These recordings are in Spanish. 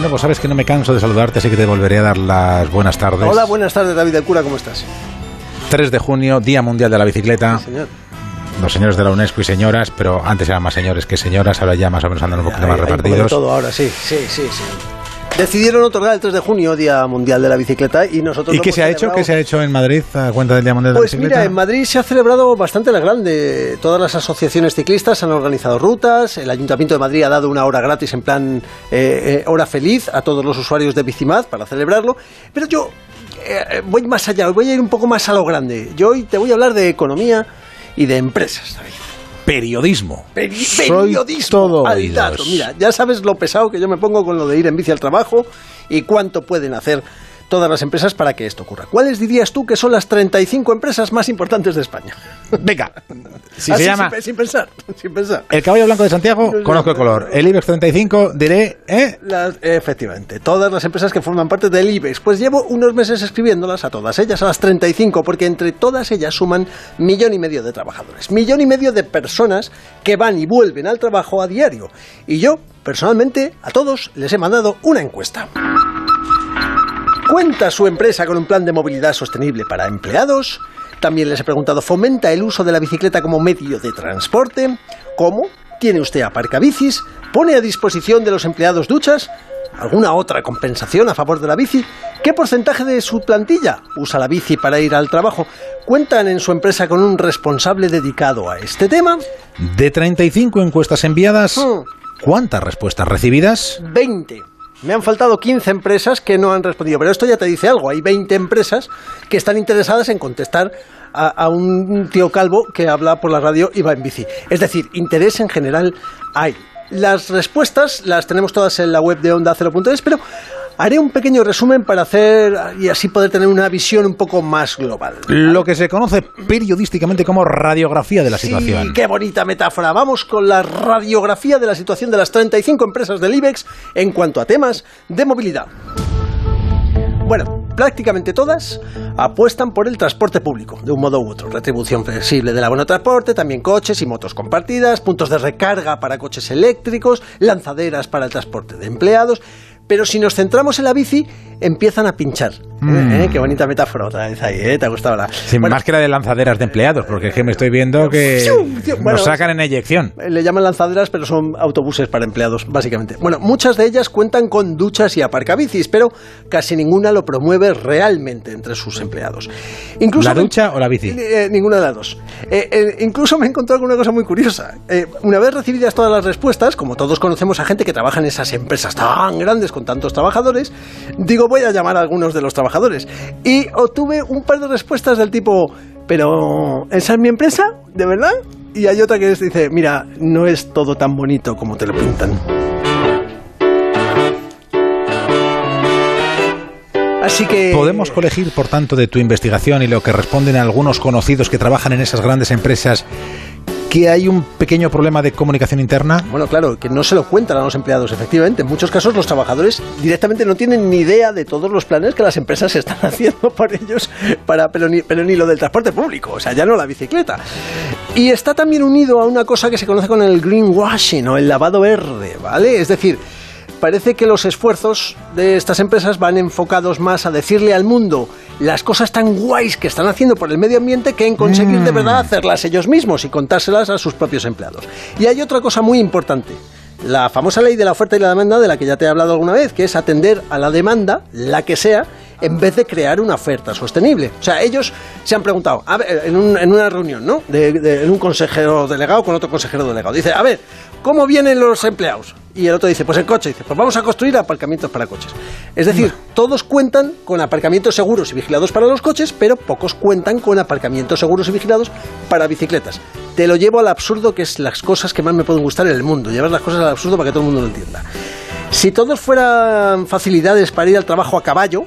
Bueno, pues sabes que no me canso de saludarte, así que te volveré a dar las buenas tardes. Hola, buenas tardes, David del Cura, ¿cómo estás? 3 de junio, Día Mundial de la Bicicleta. Sí, señor. Los señores de la UNESCO y señoras, pero antes eran más señores que señoras, ahora ya más o menos andan un poquito más hay repartidos. todo ahora, sí, sí, sí, sí. Decidieron otorgar el 3 de junio, Día Mundial de la Bicicleta, y nosotros ¿Y lo qué hemos se ha hecho? ¿Qué se ha hecho en Madrid a cuenta del Día Mundial de Pues la Bicicleta? mira, en Madrid se ha celebrado bastante la grande. Todas las asociaciones ciclistas han organizado rutas. El Ayuntamiento de Madrid ha dado una hora gratis en plan eh, eh, hora feliz a todos los usuarios de Bicimad para celebrarlo. Pero yo eh, voy más allá, voy a ir un poco más a lo grande. Yo hoy te voy a hablar de economía y de empresas. David. Periodismo. Peri- Soy periodismo todo al oídos. dato. Mira, ya sabes lo pesado que yo me pongo con lo de ir en bici al trabajo y cuánto pueden hacer todas las empresas para que esto ocurra. ¿Cuáles dirías tú que son las 35 empresas más importantes de España? Venga, si Así, se llama sin, sin pensar, sin pensar. El Caballo Blanco de Santiago, No, conozco el color. El IBEX 35, diré, ¿eh? Las- efectivamente, todas las empresas que forman parte del IBEX. Pues llevo unos meses escribiéndolas a todas ellas, a las 35, porque entre todas ellas suman millón y medio de trabajadores, millón y medio de personas que van y vuelven al trabajo a diario. Y yo, personalmente, a todos les he mandado una encuesta. ¿Cuenta su empresa con un plan de movilidad sostenible para empleados? También les he preguntado, ¿fomenta el uso de la bicicleta como medio de transporte? ¿Cómo? ¿Tiene usted aparcabicis? ¿Pone a disposición de los empleados duchas? ¿Alguna otra compensación a favor de la bici? ¿Qué porcentaje de su plantilla usa la bici para ir al trabajo? ¿Cuentan en su empresa con un responsable dedicado a este tema? De 35 encuestas enviadas, Hmm. ¿cuántas respuestas recibidas? 20. Me han faltado 15 empresas que no han respondido, pero esto ya te dice algo. Hay 20 empresas que están interesadas en contestar a, un tío calvo que habla por la radio y va en bici. Es decir, interés en general hay. Las respuestas las tenemos todas en la web de Onda 0.es, pero haré un pequeño resumen para hacer y así poder tener una visión un poco más global. Lo que se conoce periodísticamente como radiografía de la situación. Sí, qué bonita metáfora. Vamos con la radiografía de la situación de las 35 empresas del IBEX en cuanto a temas de movilidad. Bueno, prácticamente todas apuestan por el transporte público, de un modo u otro. Retribución flexible del abono de transporte, también coches y motos compartidas, puntos de recarga para coches eléctricos, lanzaderas para el transporte de empleados. Pero si nos centramos en la bici, empiezan a pinchar. ¿Eh? ¿Eh? Qué bonita metáfora otra vez ahí, ¿eh? ¿Te ha gustado la...? Sin Bueno, más que la de lanzaderas de empleados, porque es que me estoy viendo que Bueno, nos sacan en eyección. Le llaman lanzaderas, pero son autobuses para empleados, básicamente. Bueno, muchas de ellas cuentan con duchas y aparcabicis, pero casi ninguna lo promueve realmente entre sus empleados. Incluso ¿La me- ducha o la bici? Eh, ninguna de las dos. Eh, eh, incluso me he encontrado con una cosa muy curiosa. Eh, una vez recibidas todas las respuestas, como todos conocemos a gente que trabaja en esas empresas tan grandes con tantos trabajadores, digo, voy a llamar a algunos de los trabajadores. Y obtuve un par de respuestas del tipo, pero ¿esa es mi empresa? ¿De verdad? Y hay otra que dice, mira, no es todo tan bonito como te lo pintan. Así que... ¿Podemos colegir, por tanto, de tu investigación y lo que responden algunos conocidos que trabajan en esas grandes empresas que hay un pequeño problema de comunicación interna? Bueno, claro, que no se lo cuentan a los empleados, efectivamente. En muchos casos los trabajadores directamente no tienen ni idea de todos los planes que las empresas están haciendo por ellos, para, pero, ni, pero ni lo del transporte público, o sea, ya no la bicicleta. Y está también unido a una cosa que se conoce con el greenwashing o el lavado verde, ¿vale? Es decir, parece que los esfuerzos de estas empresas van enfocados más a decirle al mundo las cosas tan guays que están haciendo por el medio ambiente que en conseguir de verdad hacerlas ellos mismos y contárselas a sus propios empleados. Y hay otra cosa muy importante. La famosa ley de la oferta y la demanda, de la que ya te he hablado alguna vez, que es atender a la demanda, la que sea, en vez de crear una oferta sostenible. O sea, ellos se han preguntado, a ver, en, un- en una reunión, ¿no? De, de- en un consejero delegado con otro consejero delegado. Dice, a ver, ¿cómo vienen los empleados? Y el otro dice, pues en coche. Dice, pues vamos a construir aparcamientos para coches. Es decir, todos cuentan con aparcamientos seguros y vigilados para los coches, pero pocos cuentan con aparcamientos seguros y vigilados para bicicletas. Te lo llevo al absurdo, que es las cosas que más me pueden gustar en el mundo. Llevar las cosas al absurdo para que todo el mundo lo entienda. Si todos fueran facilidades para ir al trabajo a caballo,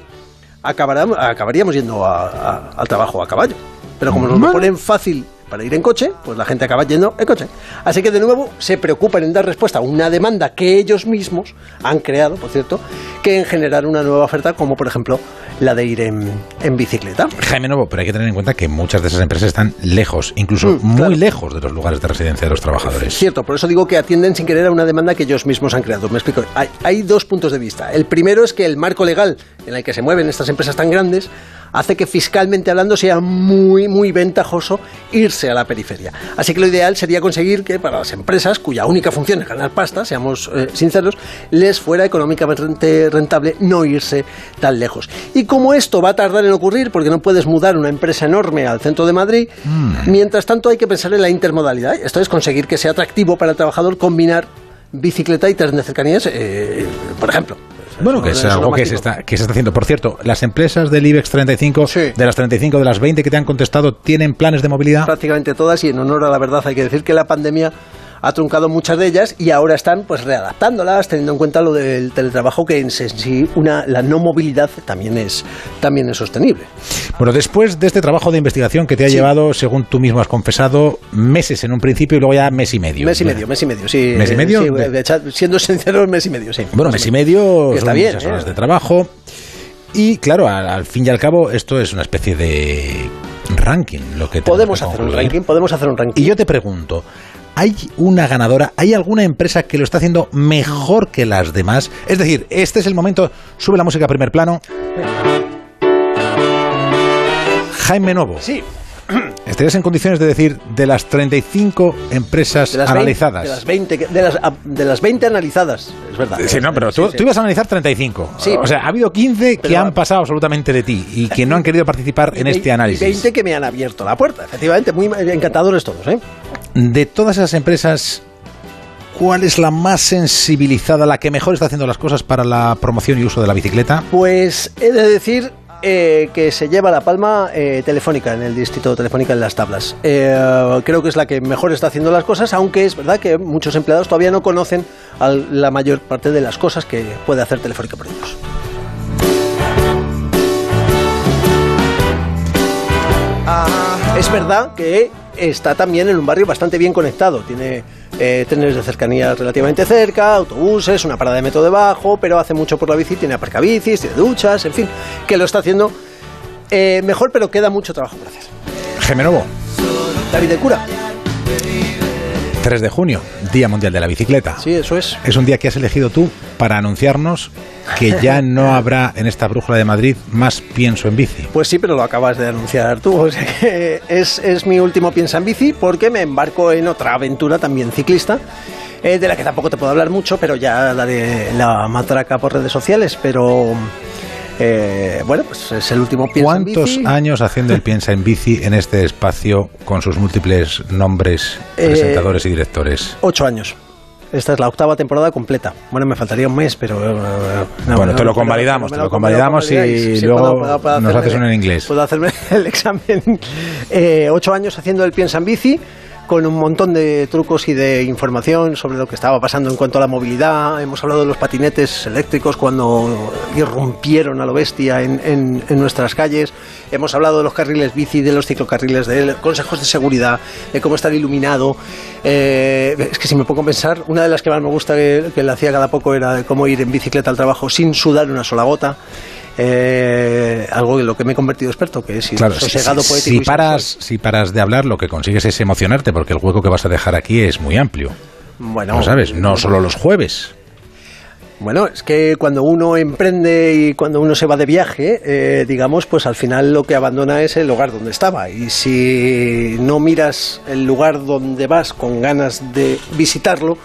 acabaríamos yendo a- a- al trabajo a caballo. Pero como nos lo ponen fácil para ir en coche, pues la gente acaba yendo en coche. Así que de nuevo se preocupan en dar respuesta a una demanda que ellos mismos han creado, por cierto, que en generar una nueva oferta como por ejemplo la de ir en, bicicleta. Jaime Novo, pero hay que tener en cuenta que muchas de esas empresas están lejos, incluso mm, muy lejos de los lugares de residencia de los trabajadores. Cierto, por eso digo que atienden sin querer a una demanda que ellos mismos han creado. Me explico. Hay, hay dos puntos de vista. El primero es que el marco legal en el que se mueven estas empresas tan grandes hace que fiscalmente hablando sea muy, muy ventajoso irse a la periferia. Así que lo ideal sería conseguir que para las empresas cuya única función es ganar pasta, seamos eh, sinceros, les fuera económicamente rentable no irse tan lejos. Y como esto va a tardar en ocurrir, porque no puedes mudar una empresa enorme al centro de Madrid, mm. mientras tanto hay que pensar en la intermodalidad. Esto es conseguir que sea atractivo para el trabajador combinar bicicleta y tren de cercanías, eh, por ejemplo. Bueno, que es algo que se, está, que se está haciendo. Por cierto, las empresas del IBEX 35, de las 35, de las 20 que te han contestado, ¿tienen planes de movilidad? Prácticamente todas y en honor a la verdad hay que decir que la pandemia ha truncado muchas de ellas y ahora están pues readaptándolas, teniendo en cuenta lo del teletrabajo, que en sí una, la no movilidad también es, también es sostenible. Bueno, después de este trabajo de investigación que te ha llevado, según tú mismo has confesado, meses en un principio y luego ya mes y medio. Mes y medio, mes y medio, sí. ¿Mes y medio? siendo sincero, mes y medio, sí. Bueno, mes y medio, está bien, muchas horas ¿eh? de trabajo. Y claro, al, fin y al cabo, esto es una especie de ranking. Lo que podemos hacer un ranking, podemos hacer un ranking. Y yo te pregunto, ¿Hay una ganadora? ¿Hay alguna empresa que lo está haciendo mejor que las demás? Es decir, este es el momento, sube la música a primer plano. Jaime Novo. Sí. ¿Estarías en condiciones de decir de las 35 empresas analizadas? de, las 20, de, las, de las 20 analizadas, es verdad. Sí, no, pero tú, ibas a analizar 35. Sí. O sea, ha habido 15 que han pasado absolutamente de ti y que no han querido participar en este análisis. 20 que me han abierto la puerta, efectivamente, muy encantadores todos. ¿eh? De todas esas empresas, ¿Cuál es la más sensibilizada, la que mejor está haciendo las cosas para la promoción y uso de la bicicleta? Pues he de decir eh, que se lleva la palma eh, Telefónica en el distrito Telefónica en las tablas. Eh, creo que es la que mejor está haciendo las cosas, aunque es verdad que muchos empleados todavía no conocen la mayor parte de las cosas que puede hacer Telefónica por ellos. Es verdad que está también en un barrio bastante bien conectado. Tiene eh, trenes de cercanía relativamente cerca, autobuses, una parada de metro debajo, pero hace mucho por la bici, tiene aparcabicis, tiene duchas, en fin, que lo está haciendo eh, mejor, pero queda mucho trabajo por hacer. Gemenovo. David de Cura. 3 de junio, Día Mundial de la Bicicleta. Sí, eso es. Es un día que has elegido tú para anunciarnos que ya no habrá en esta brújula de Madrid más pienso en bici. Pues sí, pero lo acabas de anunciar tú. O sea que es, es mi último pienso en bici porque me embarco en otra aventura también ciclista. Eh, de la que tampoco te puedo hablar mucho, pero ya daré la matraca por redes sociales. Pero eh, bueno, pues es el último Piensa en Bici. ¿Cuántos años haciendo el Piensa en Bici en este espacio con sus múltiples nombres, eh, presentadores y directores? Ocho años. Esta es la octava temporada completa. Bueno, me faltaría un mes, pero... Eh, bueno, te lo convalidamos, te lo convalidamos y luego nos haces uno en inglés. Puedo hacerme el examen. ocho años haciendo el Piensa en Bici con un montón de trucos y de información sobre lo que estaba pasando en cuanto a la movilidad. Hemos hablado de los patinetes eléctricos cuando irrumpieron a lo bestia en, nuestras calles. Hemos hablado de los carriles bici, de los ciclocarriles, de consejos de seguridad, de cómo estar iluminado. Eh, es que si me pongo pensar, una de las que más me gusta que, que le hacía cada poco era de cómo ir en bicicleta al trabajo sin sudar una sola gota eh, algo en lo que me he convertido experto, que es claro, sosegado si, poético. Si paras, si paras de hablar, lo que consigues es emocionarte, porque el hueco que vas a dejar aquí es muy amplio. Bueno, sabes, no solo los jueves. Bueno, es que cuando uno emprende y cuando uno se va de viaje, eh, digamos, pues al final lo que abandona es el lugar donde estaba. Y si no miras el lugar donde vas con ganas de visitarlo,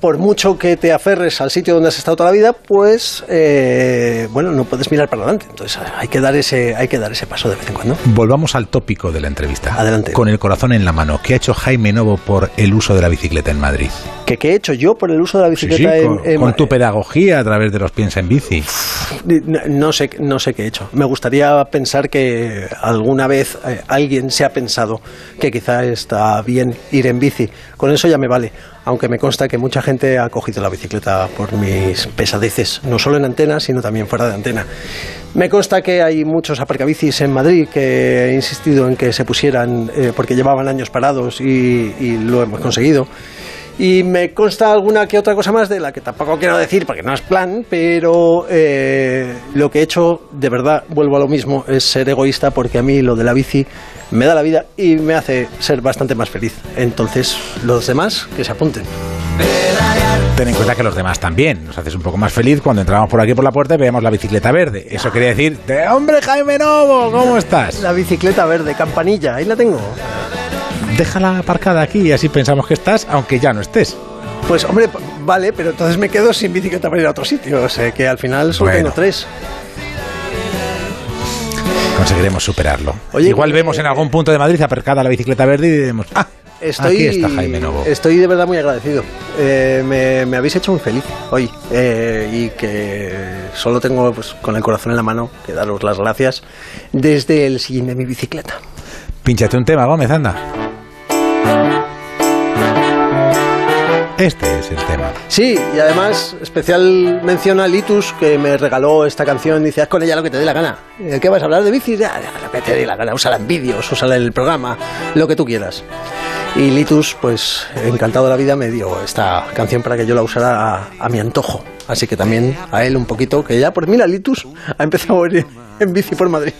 por mucho que te aferres al sitio donde has estado toda la vida, pues eh, bueno, no puedes mirar para adelante. Entonces hay que dar ese, hay que dar ese paso de vez en cuando. Volvamos al tópico de la entrevista. Adelante. Con el corazón en la mano, ¿qué ha hecho Jaime Novo por el uso de la bicicleta en Madrid? ¿Qué, ¿Qué he hecho yo por el uso de la Sí, bicicleta sí, en- con, en- con tu pedagogía a través de los piensa en bici. No, no sé, no sé qué he hecho. Me gustaría pensar que alguna vez eh, alguien se ha pensado que quizá está bien ir en bici. Con eso ya me vale. Aunque me consta que mucha gente ha cogido la bicicleta por mis pesadeces, no solo en antena, sino también fuera de antena. Me consta que hay muchos aparcabicis en Madrid que he insistido en que se pusieran eh, porque llevaban años parados y, lo hemos conseguido. Y me consta alguna que otra cosa más de la que tampoco quiero decir porque no es plan, pero eh, lo que he hecho, de verdad, vuelvo a lo mismo, es ser egoísta porque a mí lo de la bici me da la vida y me hace ser bastante más feliz. Entonces, los demás, que se apunten. Ten en cuenta que los demás también. Nos haces un poco más feliz cuando entramos por aquí por la puerta y veamos la bicicleta verde. Eso quería decir, de hombre Jaime Novo, ¿cómo estás? La bicicleta verde, campanilla, ahí la tengo. Déjala aparcada aquí y así pensamos que estás, aunque ya no estés. Pues hombre, vale, pero entonces me quedo sin bicicleta para ir a otro sitio. O sea, que al final solo Bueno. tengo tres. Conseguiremos superarlo. Oye, Igual eh, vemos en algún punto de Madrid aparcada la bicicleta verde y diremos, ah, Estoy, aquí está Jaime Novo. Estoy de verdad muy agradecido. Eh, me, me habéis hecho muy feliz hoy eh, y que solo tengo pues, con el corazón en la mano que daros las gracias desde el sillín de mi bicicleta. Pínchate un tema, Gómez, anda. Este es el tema. Sí, y además especial mención a Litus que me regaló esta canción. Dice, haz con ella lo que te dé la gana. ¿De qué vas a hablar de bicis? Ya, lo que te dé la gana. Úsala en vídeos, úsala en el programa, lo que tú quieras. Y Litus, pues encantado de la vida, me dio esta canción para que yo la usara a, a mi antojo. Así que también a él un poquito, que ya, pues mira, Litus ha empezado a ir en bici por Madrid.